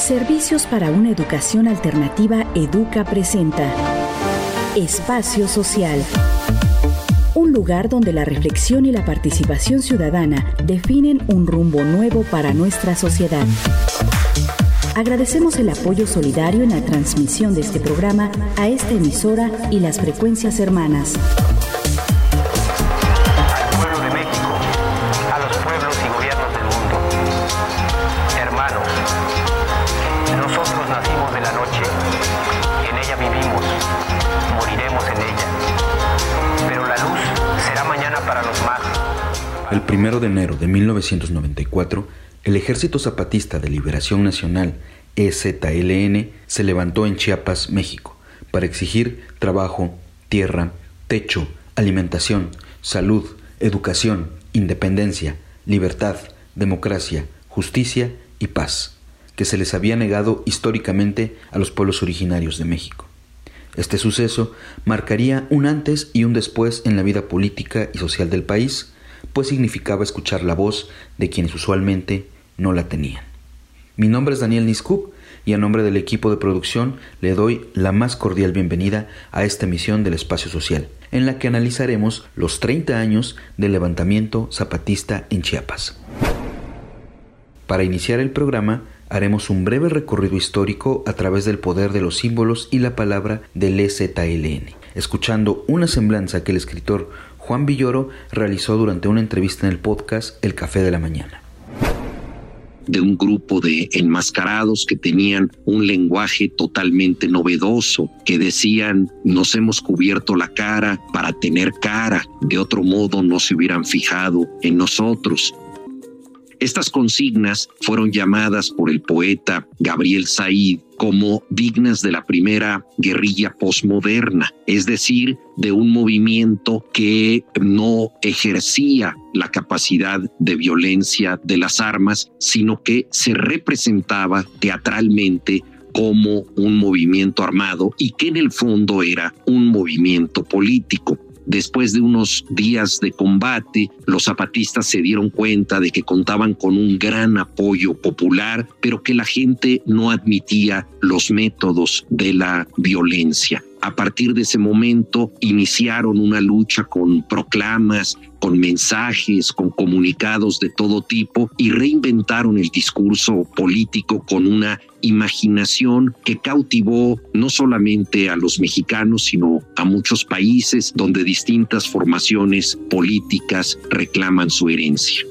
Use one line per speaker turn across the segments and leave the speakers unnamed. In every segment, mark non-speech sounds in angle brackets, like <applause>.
Servicios para una educación alternativa Educa presenta Espacio Social. Un lugar donde la reflexión y la participación ciudadana definen un rumbo nuevo para nuestra sociedad. Agradecemos el apoyo solidario en la transmisión de este programa a esta emisora y las frecuencias hermanas.
1 de
enero de 1994, el Ejército Zapatista de Liberación Nacional, EZLN, se levantó en Chiapas, México, para exigir trabajo, tierra, techo, alimentación, salud, educación, independencia, libertad, democracia, justicia y paz, que se les había negado históricamente a los pueblos originarios de México. Este suceso marcaría un antes y un después en la vida política y social del país, pues significaba escuchar la voz de quienes usualmente no la tenían. Mi nombre es Daniel Niskup y a nombre del equipo de producción le doy la más cordial bienvenida a esta emisión del Espacio Social, en la que analizaremos los 30 años del levantamiento zapatista en Chiapas. Para iniciar el programa, haremos un breve recorrido histórico a través del poder de los símbolos y la palabra del EZLN, escuchando una semblanza que el escritor Juan Villoro realizó durante una entrevista en el podcast El Café de la Mañana
de un grupo de enmascarados que tenían un lenguaje totalmente novedoso, que decían, nos hemos cubierto la cara para tener cara, de otro modo no se hubieran fijado en nosotros. Estas consignas fueron llamadas por el poeta Gabriel Said como dignas de la primera guerrilla posmoderna, es decir, de un movimiento que no ejercía la capacidad de violencia de las armas, sino que se representaba teatralmente como un movimiento armado y que en el fondo era un movimiento político. Después de unos días de combate, los zapatistas se dieron cuenta de que contaban con un gran apoyo popular, pero que la gente no admitía los métodos de la violencia. A partir de ese momento iniciaron una lucha con proclamas, con mensajes, con comunicados de todo tipo y reinventaron el discurso político con una imaginación que cautivó no solamente a los mexicanos, sino a muchos países donde distintas formaciones políticas reclaman su herencia.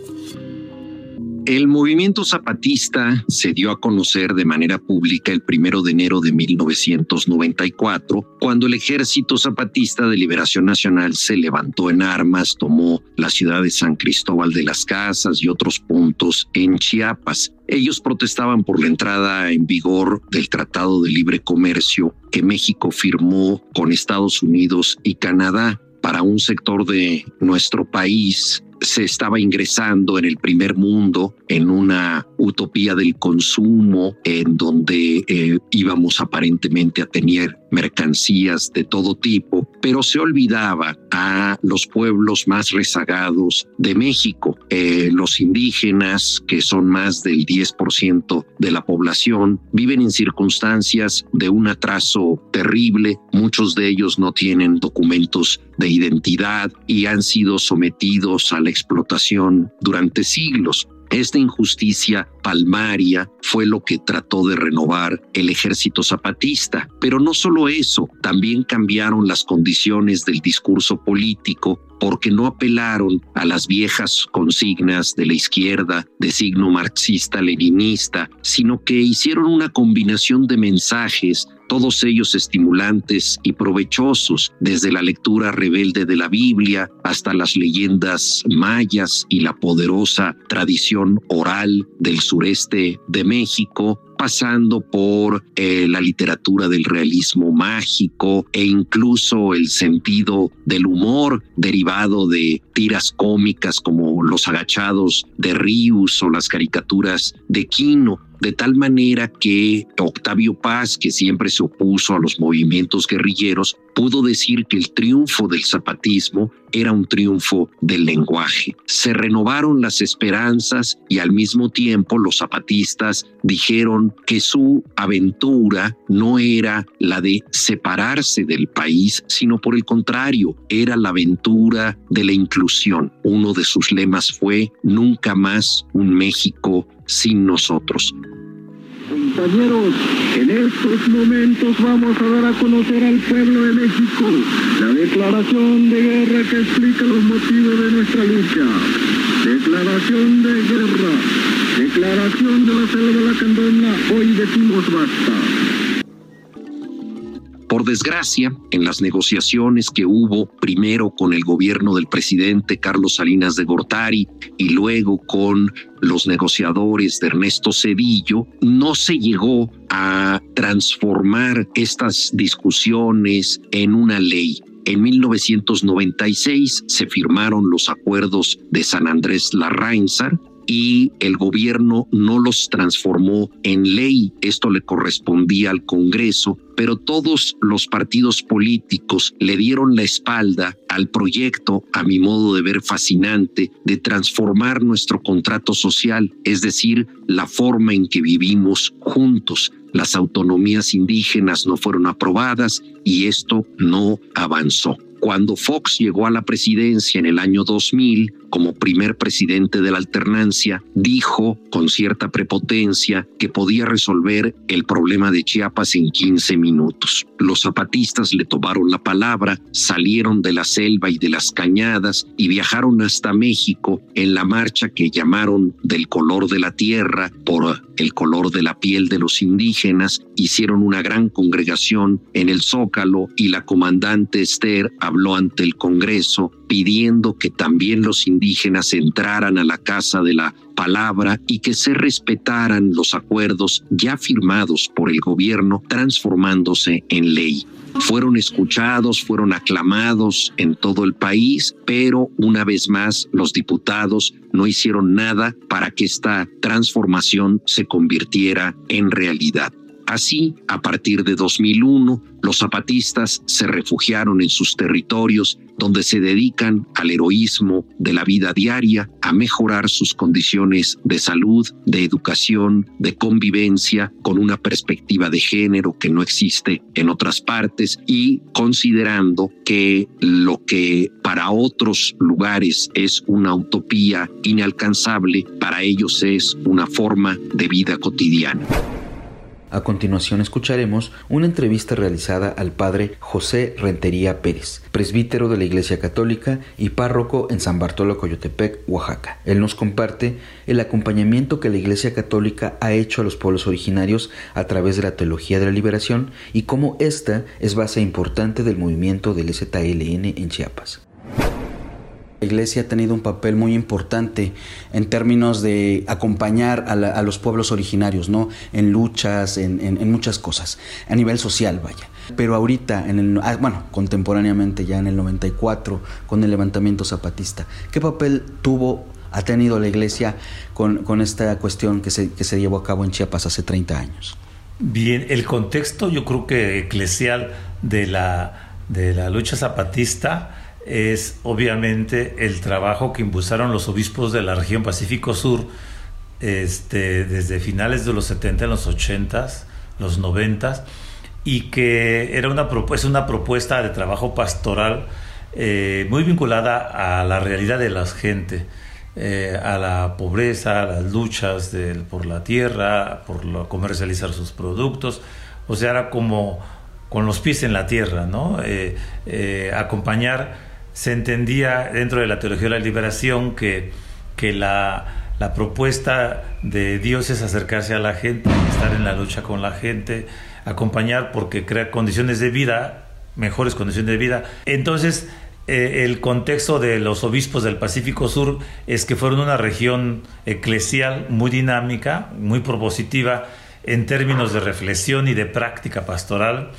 El movimiento zapatista se dio a conocer de manera pública el primero de enero de 1994, cuando el Ejército Zapatista de Liberación Nacional se levantó en armas, tomó la ciudad de San Cristóbal de las Casas y otros puntos en Chiapas. Ellos protestaban por la entrada en vigor del Tratado de Libre Comercio que México firmó con Estados Unidos y Canadá para un sector de nuestro país se estaba ingresando en el primer mundo en una utopía del consumo en donde eh, íbamos aparentemente a tener mercancías de todo tipo, pero se olvidaba a los pueblos más rezagados de México, eh, los indígenas, que son más del 10% de la población, viven en circunstancias de un atraso terrible, muchos de ellos no tienen documentos de identidad y han sido sometidos a la explotación durante siglos. Esta injusticia palmaria fue lo que trató de renovar el ejército zapatista. Pero no solo eso, también cambiaron las condiciones del discurso político porque no apelaron a las viejas consignas de la izquierda de signo marxista-leninista, sino que hicieron una combinación de mensajes todos ellos estimulantes y provechosos, desde la lectura rebelde de la Biblia hasta las leyendas mayas y la poderosa tradición oral del sureste de México, pasando por eh, la literatura del realismo mágico e incluso el sentido del humor derivado de tiras cómicas como Los agachados de Rius o las caricaturas de Quino. De tal manera que Octavio Paz, que siempre se opuso a los movimientos guerrilleros, pudo decir que el triunfo del zapatismo era un triunfo del lenguaje. Se renovaron las esperanzas y al mismo tiempo los zapatistas dijeron que su aventura no era la de separarse del país, sino por el contrario, era la aventura de la inclusión. Uno de sus lemas fue Nunca más un México sin nosotros.
Compañeros, en estos momentos vamos a dar a conocer al pueblo de México la declaración de guerra que explica los motivos de nuestra lucha. Declaración de guerra. Declaración de la selva de la candona. Hoy decimos basta.
Por desgracia, en las negociaciones que hubo primero con el gobierno del presidente Carlos Salinas de Gortari y luego con los negociadores de Ernesto Cedillo, no se llegó a transformar estas discusiones en una ley. En 1996 se firmaron los acuerdos de San Andrés Larrainzar, y el gobierno no los transformó en ley. Esto le correspondía al Congreso, pero todos los partidos políticos le dieron la espalda al proyecto, a mi modo de ver fascinante, de transformar nuestro contrato social, es decir, la forma en que vivimos juntos. Las autonomías indígenas no fueron aprobadas y esto no avanzó. Cuando Fox llegó a la presidencia en el año 2000, como primer presidente de la alternancia, dijo con cierta prepotencia que podía resolver el problema de Chiapas en 15 minutos. Los zapatistas le tomaron la palabra, salieron de la selva y de las cañadas y viajaron hasta México en la marcha que llamaron del color de la tierra por el color de la piel de los indígenas, hicieron una gran congregación en el Zócalo y la comandante Esther habló ante el Congreso pidiendo que también los indígenas entraran a la casa de la palabra y que se respetaran los acuerdos ya firmados por el gobierno transformándose en ley. Fueron escuchados, fueron aclamados en todo el país, pero una vez más los diputados no hicieron nada para que esta transformación se convirtiera en realidad. Así, a partir de 2001, los zapatistas se refugiaron en sus territorios donde se dedican al heroísmo de la vida diaria, a mejorar sus condiciones de salud, de educación, de convivencia, con una perspectiva de género que no existe en otras partes y considerando que lo que para otros lugares es una utopía inalcanzable, para ellos es una forma de vida cotidiana.
A continuación escucharemos una entrevista realizada al padre José Rentería Pérez, presbítero de la Iglesia Católica y párroco en San Bartolo Coyotepec, Oaxaca. Él nos comparte el acompañamiento que la Iglesia Católica ha hecho a los pueblos originarios a través de la teología de la liberación y cómo esta es base importante del movimiento del ZLN en Chiapas. La iglesia ha tenido un papel muy importante en términos de acompañar a, los pueblos originarios, ¿no? En luchas, en, muchas cosas, a nivel social, vaya. Pero ahorita, en el, ah, bueno, contemporáneamente ya en el 94, con el levantamiento zapatista, ¿qué papel tuvo, ha tenido la iglesia con, con esta cuestión que se, que se llevó a cabo en Chiapas hace 30 años?
Bien, el contexto yo creo que eclesial de la, de la lucha zapatista es obviamente el trabajo que impulsaron los obispos de la región Pacífico Sur este, desde finales de los 70, los 80, los 90, y que era una, propuesta, una propuesta de trabajo pastoral eh, muy vinculada a la realidad de la gente, eh, a la pobreza, a las luchas por la tierra, por comercializar sus productos, o sea, era como con los pies en la tierra, ¿no? Eh, acompañar se entendía dentro de la teología de la liberación que, que la, la propuesta de Dios es acercarse a la gente, estar en la lucha con la gente, acompañar porque crea condiciones de vida, mejores condiciones de vida. Entonces, eh, el contexto de los obispos del Pacífico Sur es que fueron una región eclesial muy dinámica, muy propositiva en términos de reflexión y de práctica pastoral,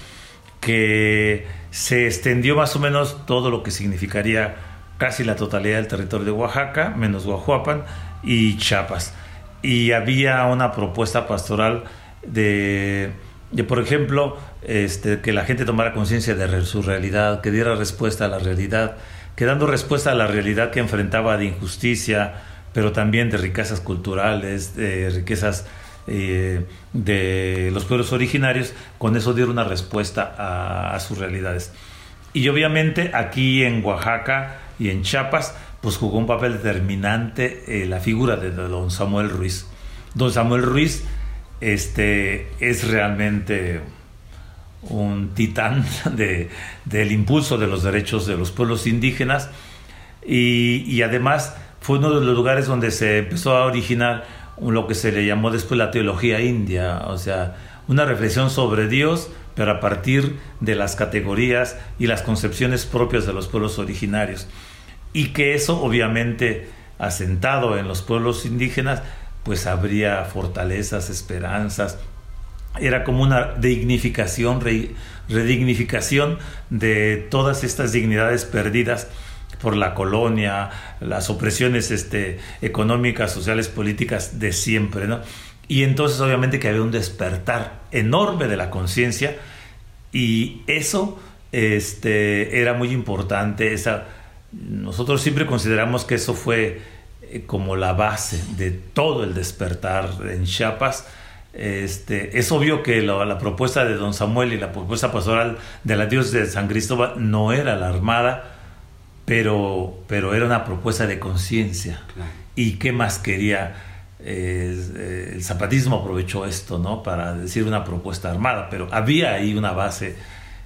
que se extendió más o menos todo lo que significaría casi la totalidad del territorio de Oaxaca, menos Guajuapan y Chiapas. y había una propuesta pastoral de, de por ejemplo, este, que la gente tomara conciencia de su realidad, que diera respuesta a la realidad, que dando respuesta a la realidad que enfrentaba de injusticia, pero también de riquezas culturales, de riquezas eh, de los pueblos originarios, con eso dieron una respuesta a, sus realidades. Y obviamente aquí en Oaxaca y en Chiapas, pues jugó un papel determinante eh, la figura de, don Samuel Ruiz. Don Samuel Ruiz este, es realmente un titán <laughs> de, del impulso de los derechos de los pueblos indígenas y además fue uno de los lugares donde se empezó a originar lo que se le llamó después la teología india, o sea, una reflexión sobre Dios, pero a partir de las categorías y las concepciones propias de los pueblos originarios. Y que eso obviamente asentado en los pueblos indígenas, pues habría fortalezas, esperanzas, era como una dignificación, redignificación de todas estas dignidades perdidas por la colonia, las opresiones este, económicas, sociales, políticas de siempre, ¿no? Y entonces obviamente que había un despertar enorme de la conciencia y eso este, era muy importante. Esa, nosotros siempre consideramos que eso fue eh, como la base de todo el despertar en Chiapas. Este, es obvio que la, propuesta de don Samuel y la propuesta pastoral de la Dios de San Cristóbal no era la armada, pero, pero era una propuesta de conciencia. ¿Y qué más quería? Eh, el zapatismo aprovechó esto, ¿no? Para decir una propuesta armada, pero había ahí una base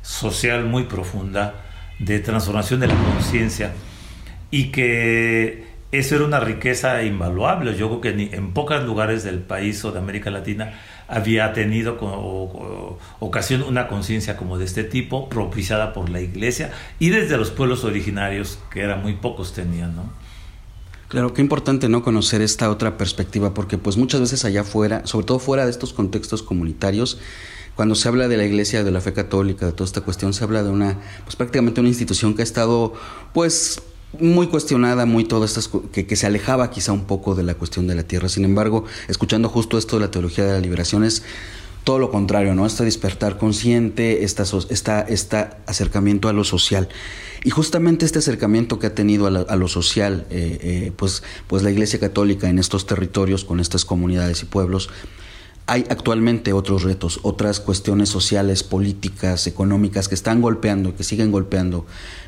social muy profunda de transformación de la conciencia y que eso era una riqueza invaluable. Yo creo que en pocos lugares del país o de América Latina había tenido ocasión una conciencia como de este tipo, propiciada por la iglesia y desde los pueblos originarios, que eran muy pocos tenían, ¿no?
Claro, qué importante no conocer esta otra perspectiva, porque pues muchas veces allá afuera, sobre todo fuera de estos contextos comunitarios, cuando se habla de la iglesia, de la fe católica, de toda esta cuestión, se habla de una, pues prácticamente una institución que ha estado, pues muy cuestionada, muy todo estas que, que, se alejaba quizá un poco de la cuestión de la tierra. Sin embargo, escuchando justo esto de la teología de la liberación es todo lo contrario, ¿no? Este despertar consciente, esta, esta, acercamiento a lo social. Y justamente este acercamiento que ha tenido a, lo social, eh, eh, pues, pues la Iglesia Católica en estos territorios, con estas comunidades y pueblos, hay actualmente otros retos, otras cuestiones sociales, políticas, económicas que están golpeando, que siguen golpeando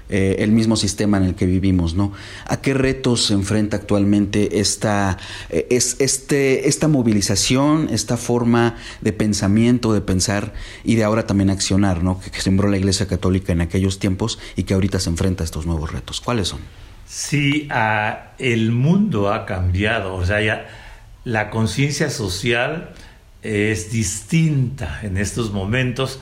eh, el mismo sistema en el que vivimos, ¿no? ¿A qué retos se enfrenta actualmente esta, eh, es, este, esta movilización, esta forma de pensamiento, de pensar y de ahora también accionar, ¿no? Que, sembró la Iglesia Católica en aquellos tiempos y que ahorita se enfrenta a estos nuevos retos. ¿Cuáles son?
Sí, el mundo ha cambiado, o sea, ya la conciencia social es distinta en estos momentos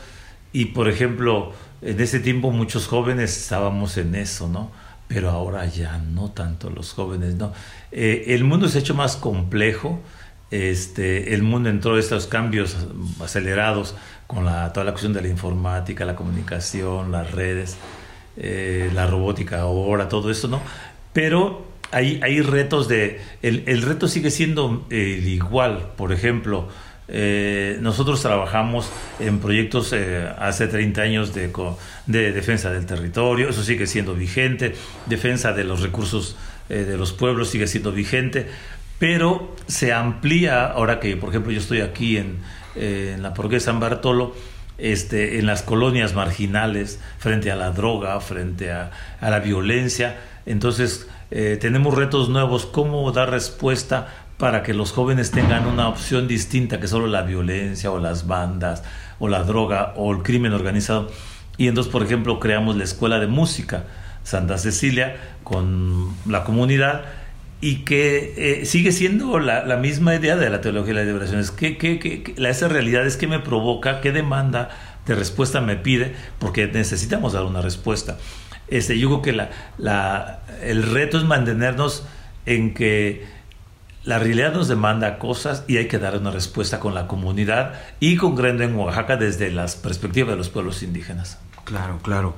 y por ejemplo en ese tiempo muchos jóvenes estábamos en eso, ¿no? Pero ahora ya no tanto los jóvenes, ¿no? Eh, el mundo se ha hecho más complejo, este, el mundo entró en estos cambios acelerados con la, toda la cuestión de la informática, la comunicación, las redes, eh, la robótica ahora, todo esto, ¿no? Pero hay, hay retos de... El, el reto sigue siendo eh, igual, por ejemplo, eh, nosotros trabajamos en proyectos eh, hace 30 años de, de, defensa del territorio, eso sigue siendo vigente, defensa de los recursos eh, de los pueblos sigue siendo vigente, pero se amplía, ahora que por ejemplo yo estoy aquí en, en la de San Bartolo, este, en las colonias marginales, frente a la droga, frente a, a la violencia, entonces tenemos retos nuevos, cómo dar respuesta para que los jóvenes tengan una opción distinta que solo la violencia o las bandas o la droga o el crimen organizado. Y entonces, por ejemplo, creamos la Escuela de Música Santa Cecilia con la comunidad y que eh, sigue siendo la, misma idea de la teología de la liberación. Es que, que, la, esa realidad es que me provoca, qué demanda de respuesta me pide, porque necesitamos dar una respuesta. Este, yo creo que la, la, el reto es mantenernos en que la realidad nos demanda cosas y hay que dar una respuesta con la comunidad y con Grendo en Oaxaca desde las perspectivas de los pueblos indígenas.
Claro, claro.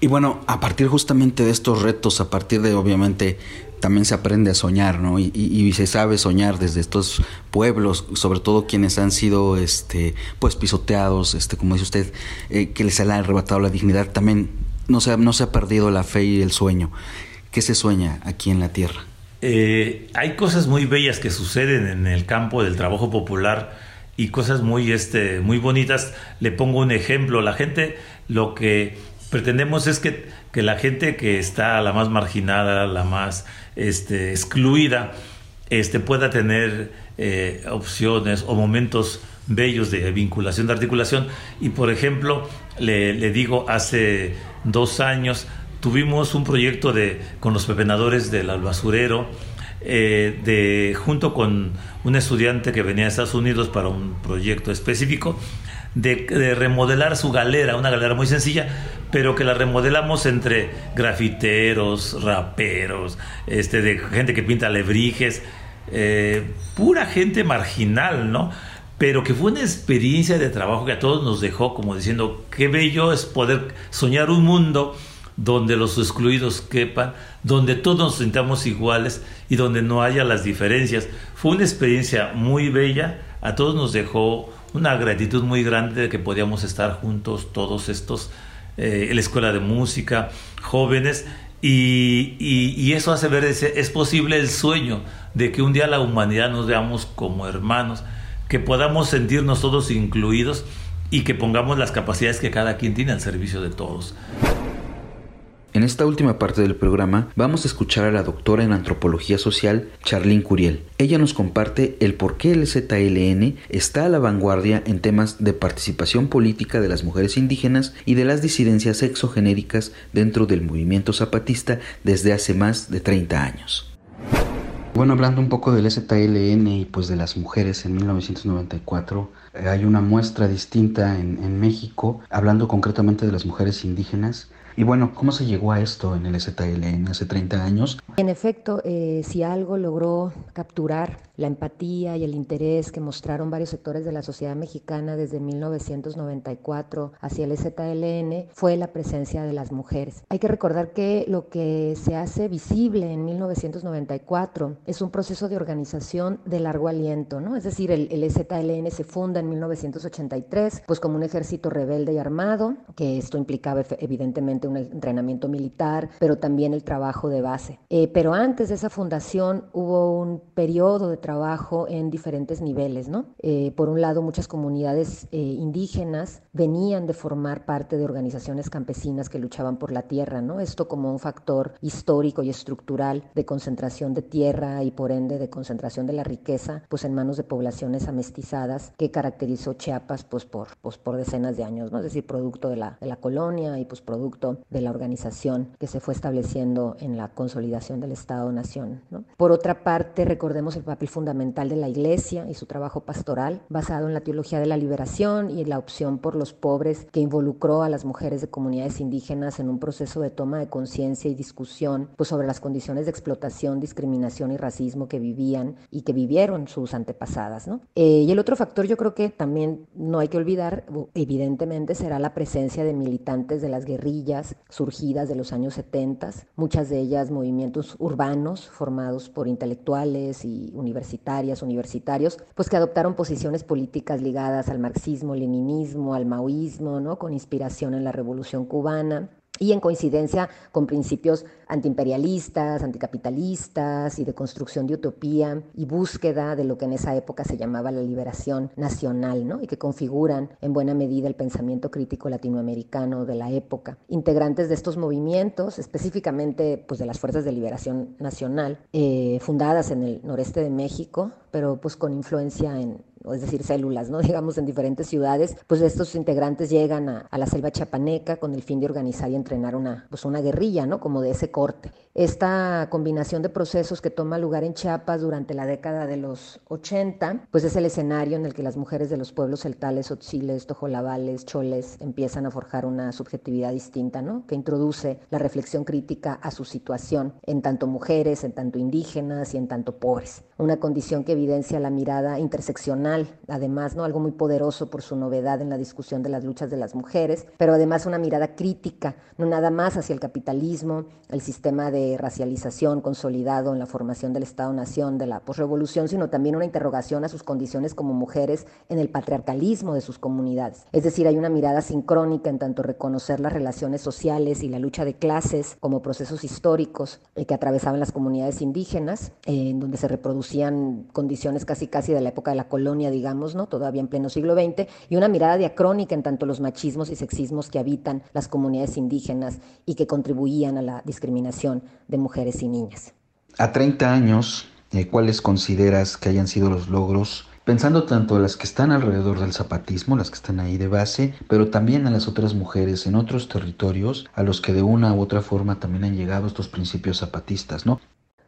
Y bueno, a partir justamente de estos retos, a partir de obviamente también se aprende a soñar, ¿no? Y, se sabe soñar desde estos pueblos, sobre todo quienes han sido, este, pues pisoteados, este, como dice usted, eh, que les ha arrebatado la dignidad, también no se, no se ha perdido la fe y el sueño. ¿Qué se sueña aquí en la tierra?
Eh, hay cosas muy bellas que suceden en el campo del trabajo popular y cosas muy, este, muy bonitas. Le pongo un ejemplo. La gente lo que pretendemos es que, que la gente que está la más marginada, la más este, excluida, este, pueda tener eh, opciones o momentos bellos de vinculación, de articulación. Y por ejemplo, le, le digo, hace dos años tuvimos un proyecto de, con los pepenadores del albasurero, eh, de, junto con un estudiante que venía de Estados Unidos para un proyecto específico, de, remodelar su galera, una galera muy sencilla, pero que la remodelamos entre grafiteros, raperos, este, de gente que pinta alebrijes, eh, pura gente marginal, ¿no? Pero que fue una experiencia de trabajo que a todos nos dejó como diciendo, qué bello es poder soñar un mundo donde los excluidos quepan, donde todos nos sintamos iguales y donde no haya las diferencias. Fue una experiencia muy bella, a todos nos dejó una gratitud muy grande de que podíamos estar juntos todos estos, eh, en la escuela de música, jóvenes, y, eso hace ver, ese, es posible el sueño de que un día la humanidad nos veamos como hermanos, que podamos sentirnos todos incluidos y que pongamos las capacidades que cada quien tiene al servicio de todos.
En esta última parte del programa vamos a escuchar a la doctora en antropología social Charlene Curiel. Ella nos comparte el por qué el ZLN está a la vanguardia en temas de participación política de las mujeres indígenas y de las disidencias exogenéricas dentro del movimiento zapatista desde hace más de 30 años. Bueno, hablando un poco del ZLN y pues de las mujeres en 1994, eh, hay una muestra distinta en, en México, hablando concretamente de las mujeres indígenas y bueno, ¿cómo se llegó a esto en el ZLN hace 30 años?
En efecto, eh, si algo logró capturar la empatía y el interés que mostraron varios sectores de la sociedad mexicana desde 1994 hacia el ZLN fue la presencia de las mujeres. Hay que recordar que lo que se hace visible en 1994 es un proceso de organización de largo aliento, ¿no? Es decir, el, el ZLN se funda en 1983 pues como un ejército rebelde y armado, que esto implicaba evidentemente un entrenamiento militar, pero también el trabajo de base. Eh, pero antes de esa fundación hubo un periodo de trabajo en diferentes niveles, ¿no? Eh, por un lado, muchas comunidades eh, indígenas venían de formar parte de organizaciones campesinas que luchaban por la tierra, ¿no? Esto como un factor histórico y estructural de concentración de tierra y por ende de concentración de la riqueza, pues en manos de poblaciones amestizadas que caracterizó Chiapas, pues por, pues por decenas de años, ¿no? Es decir, producto de la, de la colonia y pues producto de la organización que se fue estableciendo en la consolidación del Estado-Nación, ¿no? Por otra parte, recordemos el papel fundamental de la Iglesia y su trabajo pastoral, basado en la teología de la liberación y en la opción por los pobres que involucró a las mujeres de comunidades indígenas en un proceso de toma de conciencia y discusión pues, sobre las condiciones de explotación, discriminación y racismo que vivían y que vivieron sus antepasadas. ¿no? Eh, y el otro factor yo creo que también no hay que olvidar, evidentemente, será la presencia de militantes de las guerrillas surgidas de los años 70, muchas de ellas movimientos urbanos formados por intelectuales y universitarias, universitarios, pues que adoptaron posiciones políticas ligadas al marxismo, leninismo, al maoísmo, ¿no? con inspiración en la Revolución cubana y en coincidencia con principios antiimperialistas, anticapitalistas y de construcción de utopía y búsqueda de lo que en esa época se llamaba la liberación nacional, ¿no? y que configuran en buena medida el pensamiento crítico latinoamericano de la época. Integrantes de estos movimientos, específicamente pues, de las Fuerzas de Liberación Nacional, eh, fundadas en el noreste de México, pero pues con influencia en, es decir, células, ¿no? <laughs> digamos, en diferentes ciudades, pues estos integrantes llegan a, la selva chapaneca con el fin de organizar y entrenar una, pues una guerrilla, ¿no? como de ese corte. Esta combinación de procesos que toma lugar en Chiapas durante la década de los 80, pues es el escenario en el que las mujeres de los pueblos celtales, otziles, tojolabales, choles, empiezan a forjar una subjetividad distinta, ¿no? que introduce la reflexión crítica a su situación, en tanto mujeres, en tanto indígenas y en tanto pobres. Una condición que evidencia la mirada interseccional, además, ¿no? Algo muy poderoso por su novedad en la discusión de las luchas de las mujeres, pero además una mirada crítica, no nada más hacia el capitalismo, el sistema de racialización consolidado en la formación del Estado-Nación de la posrevolución, sino también una interrogación a sus condiciones como mujeres en el patriarcalismo de sus comunidades. Es decir, hay una mirada sincrónica en tanto reconocer las relaciones sociales y la lucha de clases como procesos históricos eh, que atravesaban las comunidades indígenas, eh, en donde se reproducían condiciones casi casi de la época de la colonia, digamos, ¿no? todavía en pleno siglo XX, y una mirada diacrónica en tanto los machismos y sexismos que habitan las comunidades indígenas y que contribuían a la discriminación de mujeres y niñas.
A 30 años, eh, ¿cuáles consideras que hayan sido los logros pensando tanto a las que están alrededor del zapatismo, las que están ahí de base, pero también a las otras mujeres en otros territorios a los que de una u otra forma también han llegado estos principios zapatistas, ¿no?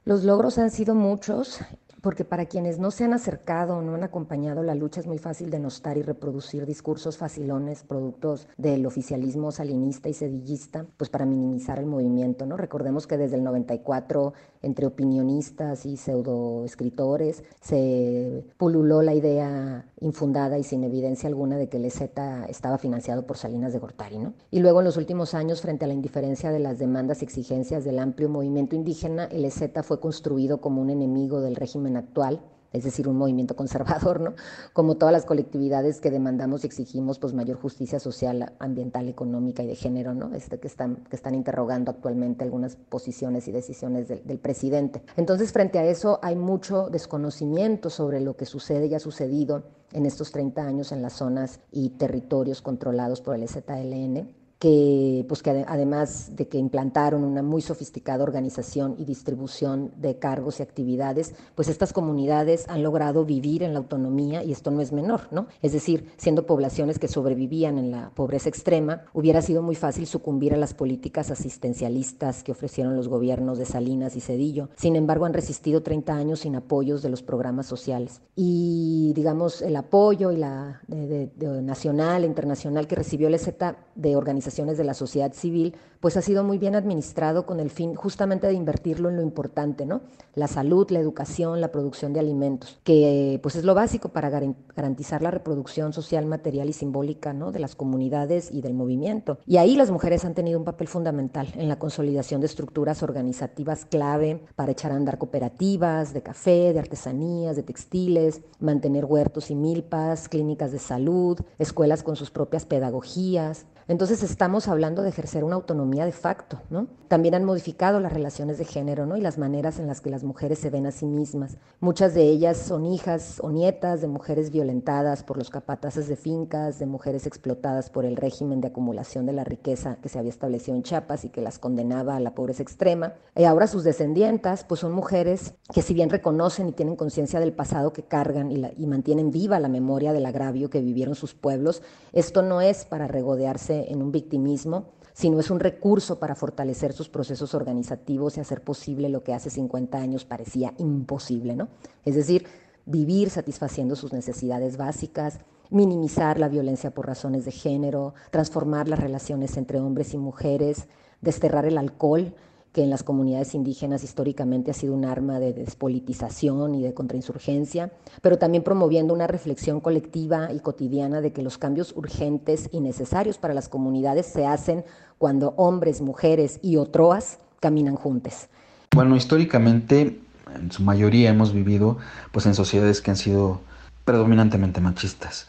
Los logros han sido muchos porque para quienes no se han acercado no han acompañado la lucha es muy fácil denostar y reproducir discursos facilones, productos del oficialismo salinista y sedillista, pues para minimizar el movimiento, ¿no? Recordemos que desde el 94, entre opinionistas y pseudoescritores, se pululó la idea infundada y sin evidencia alguna de que el EZ estaba financiado por Salinas de Gortari, ¿no? Y luego en los últimos años, frente a la indiferencia de las demandas y exigencias del amplio movimiento indígena, el EZ fue construido como un enemigo del régimen actual, es decir, un movimiento <laughs> conservador, ¿no? Como todas las colectividades que demandamos y exigimos pues mayor justicia social, ambiental, económica y de género, ¿no? Este, que, están, que están interrogando actualmente algunas posiciones y decisiones del, del presidente. Entonces, frente a eso hay mucho desconocimiento sobre lo que sucede y ha sucedido en estos 30 años en las zonas y territorios controlados por el ZLN que, pues que además de que implantaron una muy sofisticada organización y distribución de cargos y actividades, pues estas comunidades han logrado vivir en la autonomía y esto no es menor, ¿no? Es decir, siendo poblaciones que sobrevivían en la pobreza extrema, hubiera sido muy fácil sucumbir a las políticas asistencialistas que ofrecieron los gobiernos de Salinas y Cedillo. Sin embargo, han resistido 30 años sin apoyos de los programas sociales. Y, digamos, el apoyo y la de, nacional e internacional que recibió el EZ de organizaciones de la sociedad civil, pues ha sido muy bien administrado con el fin justamente de invertirlo en lo importante, ¿no? La salud, la educación, la producción de alimentos, que pues es lo básico para garantizar la reproducción social, material y simbólica, ¿no? De las comunidades y del movimiento. Y ahí las mujeres han tenido un papel fundamental en la consolidación de estructuras organizativas clave para echar a andar cooperativas de café, de artesanías, de textiles, mantener huertos y milpas, clínicas de salud, escuelas con sus propias pedagogías, entonces estamos hablando de ejercer una autonomía de facto, ¿no? También han modificado las relaciones de género, ¿no? Y las maneras en las que las mujeres se ven a sí mismas. Muchas de ellas son hijas o nietas de mujeres violentadas por los capataces de fincas, de mujeres explotadas por el régimen de acumulación de la riqueza que se había establecido en Chiapas y que las condenaba a la pobreza extrema. Y ahora sus descendientas, pues son mujeres que si bien reconocen y tienen conciencia del pasado que cargan y mantienen viva la memoria del agravio que vivieron sus pueblos, esto no es para regodearse en un victimismo, sino es un recurso para fortalecer sus procesos organizativos y hacer posible lo que hace 50 años parecía imposible, ¿no? Es decir, vivir satisfaciendo sus necesidades básicas, minimizar la violencia por razones de género, transformar las relaciones entre hombres y mujeres, desterrar el alcohol que en las comunidades indígenas históricamente ha sido un arma de despolitización y de contrainsurgencia, pero también promoviendo una reflexión colectiva y cotidiana de que los cambios urgentes y necesarios para las comunidades se hacen cuando hombres, mujeres y otroas caminan juntos.
Bueno, históricamente, en su mayoría hemos vivido pues en sociedades que han sido predominantemente machistas.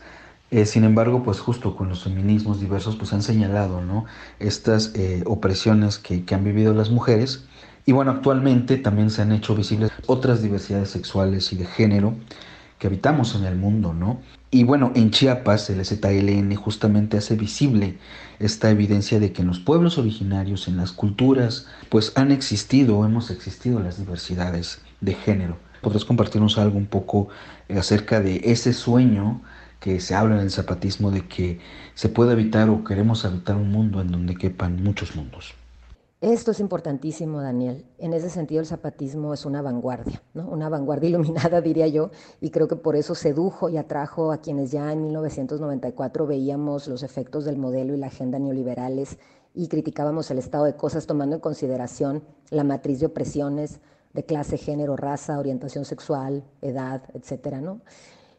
Eh, sin embargo, pues justo con los feminismos diversos, pues han señalado ¿no? estas eh, opresiones que, que han vivido las mujeres. Y bueno, actualmente también se han hecho visibles otras diversidades sexuales y de género que habitamos en el mundo, ¿no? Y bueno, en Chiapas el ZLN justamente hace visible esta evidencia de que en los pueblos originarios, en las culturas, pues han existido o hemos existido las diversidades de género. ¿Podrás compartirnos algo un poco acerca de ese sueño que se habla en el zapatismo de que se puede habitar o queremos habitar un mundo en donde quepan muchos mundos.
Esto es importantísimo, Daniel. En ese sentido, el zapatismo es una vanguardia, ¿no? una vanguardia <laughs> iluminada, diría yo, y creo que por eso sedujo y atrajo a quienes ya en 1994 veíamos los efectos del modelo y la agenda neoliberales y criticábamos el estado de cosas tomando en consideración la matriz de opresiones, de clase, género, raza, orientación sexual, edad, etcétera, ¿no?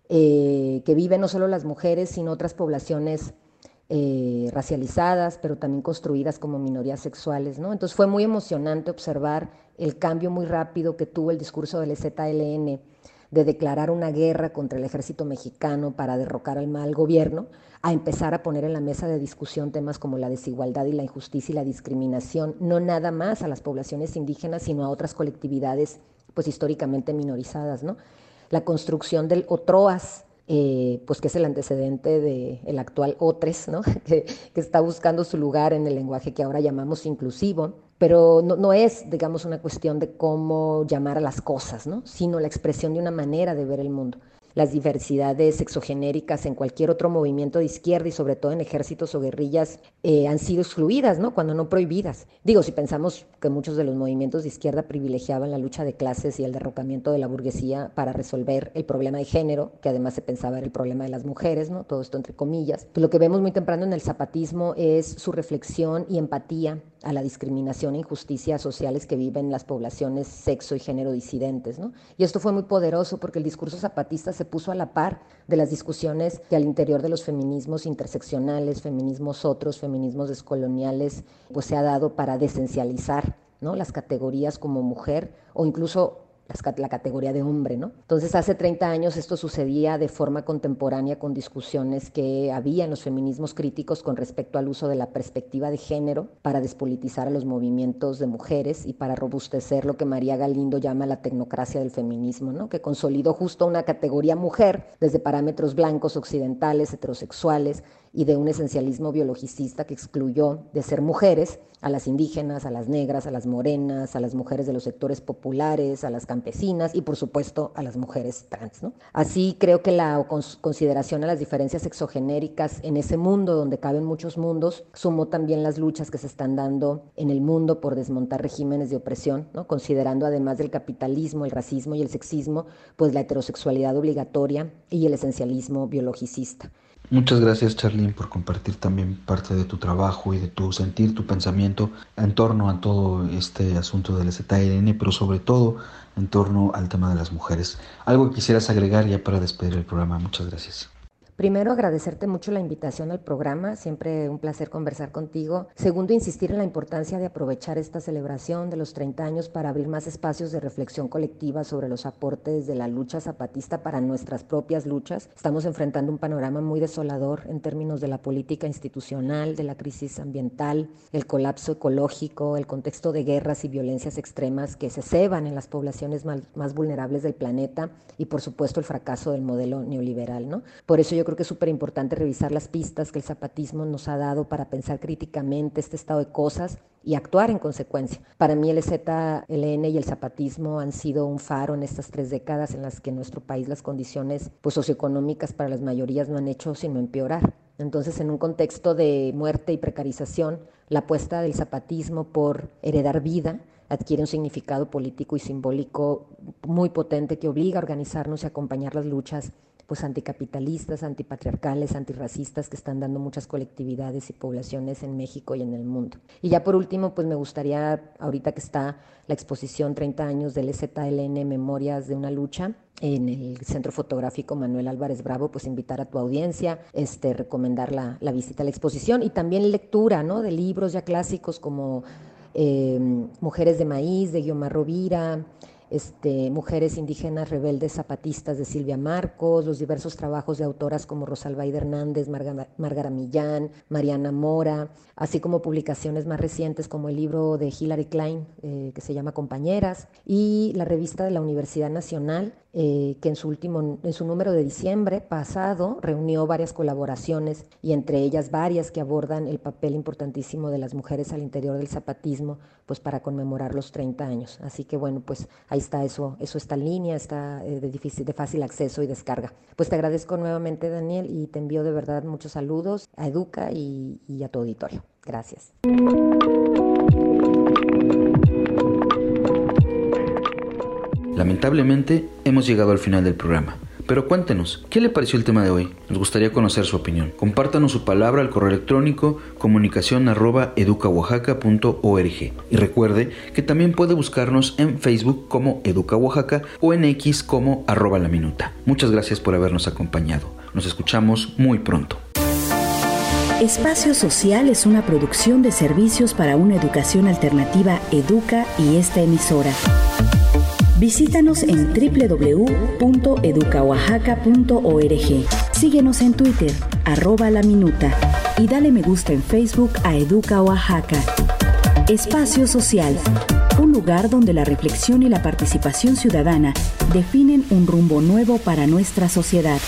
Eh, que viven no solo las mujeres, sino otras poblaciones eh, racializadas, pero también construidas como minorías sexuales, ¿no? Entonces fue muy emocionante observar el cambio muy rápido que tuvo el discurso del ZLN de declarar una guerra contra el ejército mexicano para derrocar al mal gobierno, a empezar a poner en la mesa de discusión temas como la desigualdad y la injusticia y la discriminación, no nada más a las poblaciones indígenas, sino a otras colectividades pues históricamente minorizadas, ¿no? La construcción del OTROAS, eh, pues que es el antecedente del actual OTRES, ¿no? <laughs> que, que, está buscando su lugar en el lenguaje que ahora llamamos inclusivo, pero no, no, es, digamos, una cuestión de cómo llamar a las cosas, ¿no? sino la expresión de una manera de ver el mundo las diversidades sexogenéricas en cualquier otro movimiento de izquierda y sobre todo en ejércitos o guerrillas eh, han sido excluidas, ¿no? Cuando no prohibidas. Digo, si pensamos que muchos de los movimientos de izquierda privilegiaban la lucha de clases y el derrocamiento de la burguesía para resolver el problema de género, que además se pensaba era el problema de las mujeres, ¿no? Todo esto entre comillas. Pues lo que vemos muy temprano en el zapatismo es su reflexión y empatía a la discriminación e injusticias sociales que viven las poblaciones sexo y género disidentes. ¿no? Y esto fue muy poderoso porque el discurso zapatista se puso a la par de las discusiones que al interior de los feminismos interseccionales, feminismos otros, feminismos descoloniales, pues se ha dado para desencializar ¿no? las categorías como mujer o incluso la categoría de hombre, ¿no? Entonces, hace 30 años esto sucedía de forma contemporánea con discusiones que había en los feminismos críticos con respecto al uso de la perspectiva de género para despolitizar a los movimientos de mujeres y para robustecer lo que María Galindo llama la tecnocracia del feminismo, ¿no? Que consolidó justo una categoría mujer desde parámetros blancos, occidentales, heterosexuales y de un esencialismo biologicista que excluyó de ser mujeres a las indígenas, a las negras, a las morenas, a las mujeres de los sectores populares, a las campesinas y por supuesto a las mujeres trans. ¿no? Así creo que la consideración a las diferencias exogenéricas en ese mundo donde caben muchos mundos sumó también las luchas que se están dando en el mundo por desmontar regímenes de opresión, considerando además del capitalismo, el racismo y el sexismo, pues la heterosexualidad obligatoria y el esencialismo biologicista.
Muchas gracias Charlene por compartir también parte de tu trabajo y de tu sentir, tu pensamiento en torno a todo este asunto del ZLN, pero sobre todo en torno al tema de las mujeres. Algo que quisieras agregar ya para despedir el programa. Muchas gracias.
Primero, agradecerte mucho la invitación al programa, siempre un placer conversar contigo. Segundo, insistir en la importancia de aprovechar esta celebración de los 30 años para abrir más espacios de reflexión colectiva sobre los aportes de la lucha zapatista para nuestras propias luchas. Estamos enfrentando un panorama muy desolador en términos de la política institucional, de la crisis ambiental, el colapso ecológico, el contexto de guerras y violencias extremas que se ceban en las poblaciones más, más vulnerables del planeta y, por supuesto, el fracaso del modelo neoliberal. ¿no? Por eso yo creo que es súper importante revisar las pistas que el zapatismo nos ha dado para pensar críticamente este estado de cosas y actuar en consecuencia. Para mí el ZLN y el zapatismo han sido un faro en estas tres décadas en las que en nuestro país las condiciones pues, socioeconómicas para las mayorías no han hecho sino empeorar. Entonces, en un contexto de muerte y precarización, la apuesta del zapatismo por heredar vida adquiere un significado político y simbólico muy potente que obliga a organizarnos y acompañar las luchas pues anticapitalistas, antipatriarcales, antirracistas que están dando muchas colectividades y poblaciones en México y en el mundo. Y ya por último, pues me gustaría, ahorita que está la exposición 30 años del EZLN Memorias de una lucha, en el Centro Fotográfico Manuel Álvarez Bravo, pues invitar a tu audiencia, este, recomendar la, la visita a la exposición y también lectura ¿no? de libros ya clásicos como eh, Mujeres de Maíz de Guiomar Rovira, este, Mujeres Indígenas Rebeldes Zapatistas de Silvia Marcos, los diversos trabajos de autoras como Rosalbaida Hernández, Margara Millán, Mariana Mora, así como publicaciones más recientes como el libro de Hilary Klein, eh, que se llama Compañeras, y la revista de la Universidad Nacional, eh, que en su, último, en su número de diciembre pasado reunió varias colaboraciones y entre ellas varias que abordan el papel importantísimo de las mujeres al interior del zapatismo, pues para conmemorar los 30 años. Así que bueno, pues ahí está eso, eso está en línea, está eh, de, difícil, de fácil acceso y descarga. Pues te agradezco nuevamente Daniel y te envío de verdad muchos saludos a Educa y, y a tu auditorio. Gracias.
Lamentablemente hemos llegado al final del programa, Pero cuéntenos, ¿qué le pareció el tema de hoy? Nos gustaría conocer su opinión. Compártanos su palabra al correo electrónico comunicación arroba educaoaxaca.org. Y recuerde que también puede buscarnos en Facebook como Educa Oaxaca o en X como arroba la minuta. Muchas gracias por habernos acompañado. Nos escuchamos muy pronto.
Espacio Social es una producción de servicios para una educación alternativa Educa y esta emisora. Visítanos en www.educaoaxaca.org. Síguenos en Twitter, arroba la minuta, y dale me gusta en Facebook a Educa Oaxaca. Espacio Social, un lugar donde la reflexión y la participación ciudadana definen un rumbo nuevo para nuestra sociedad.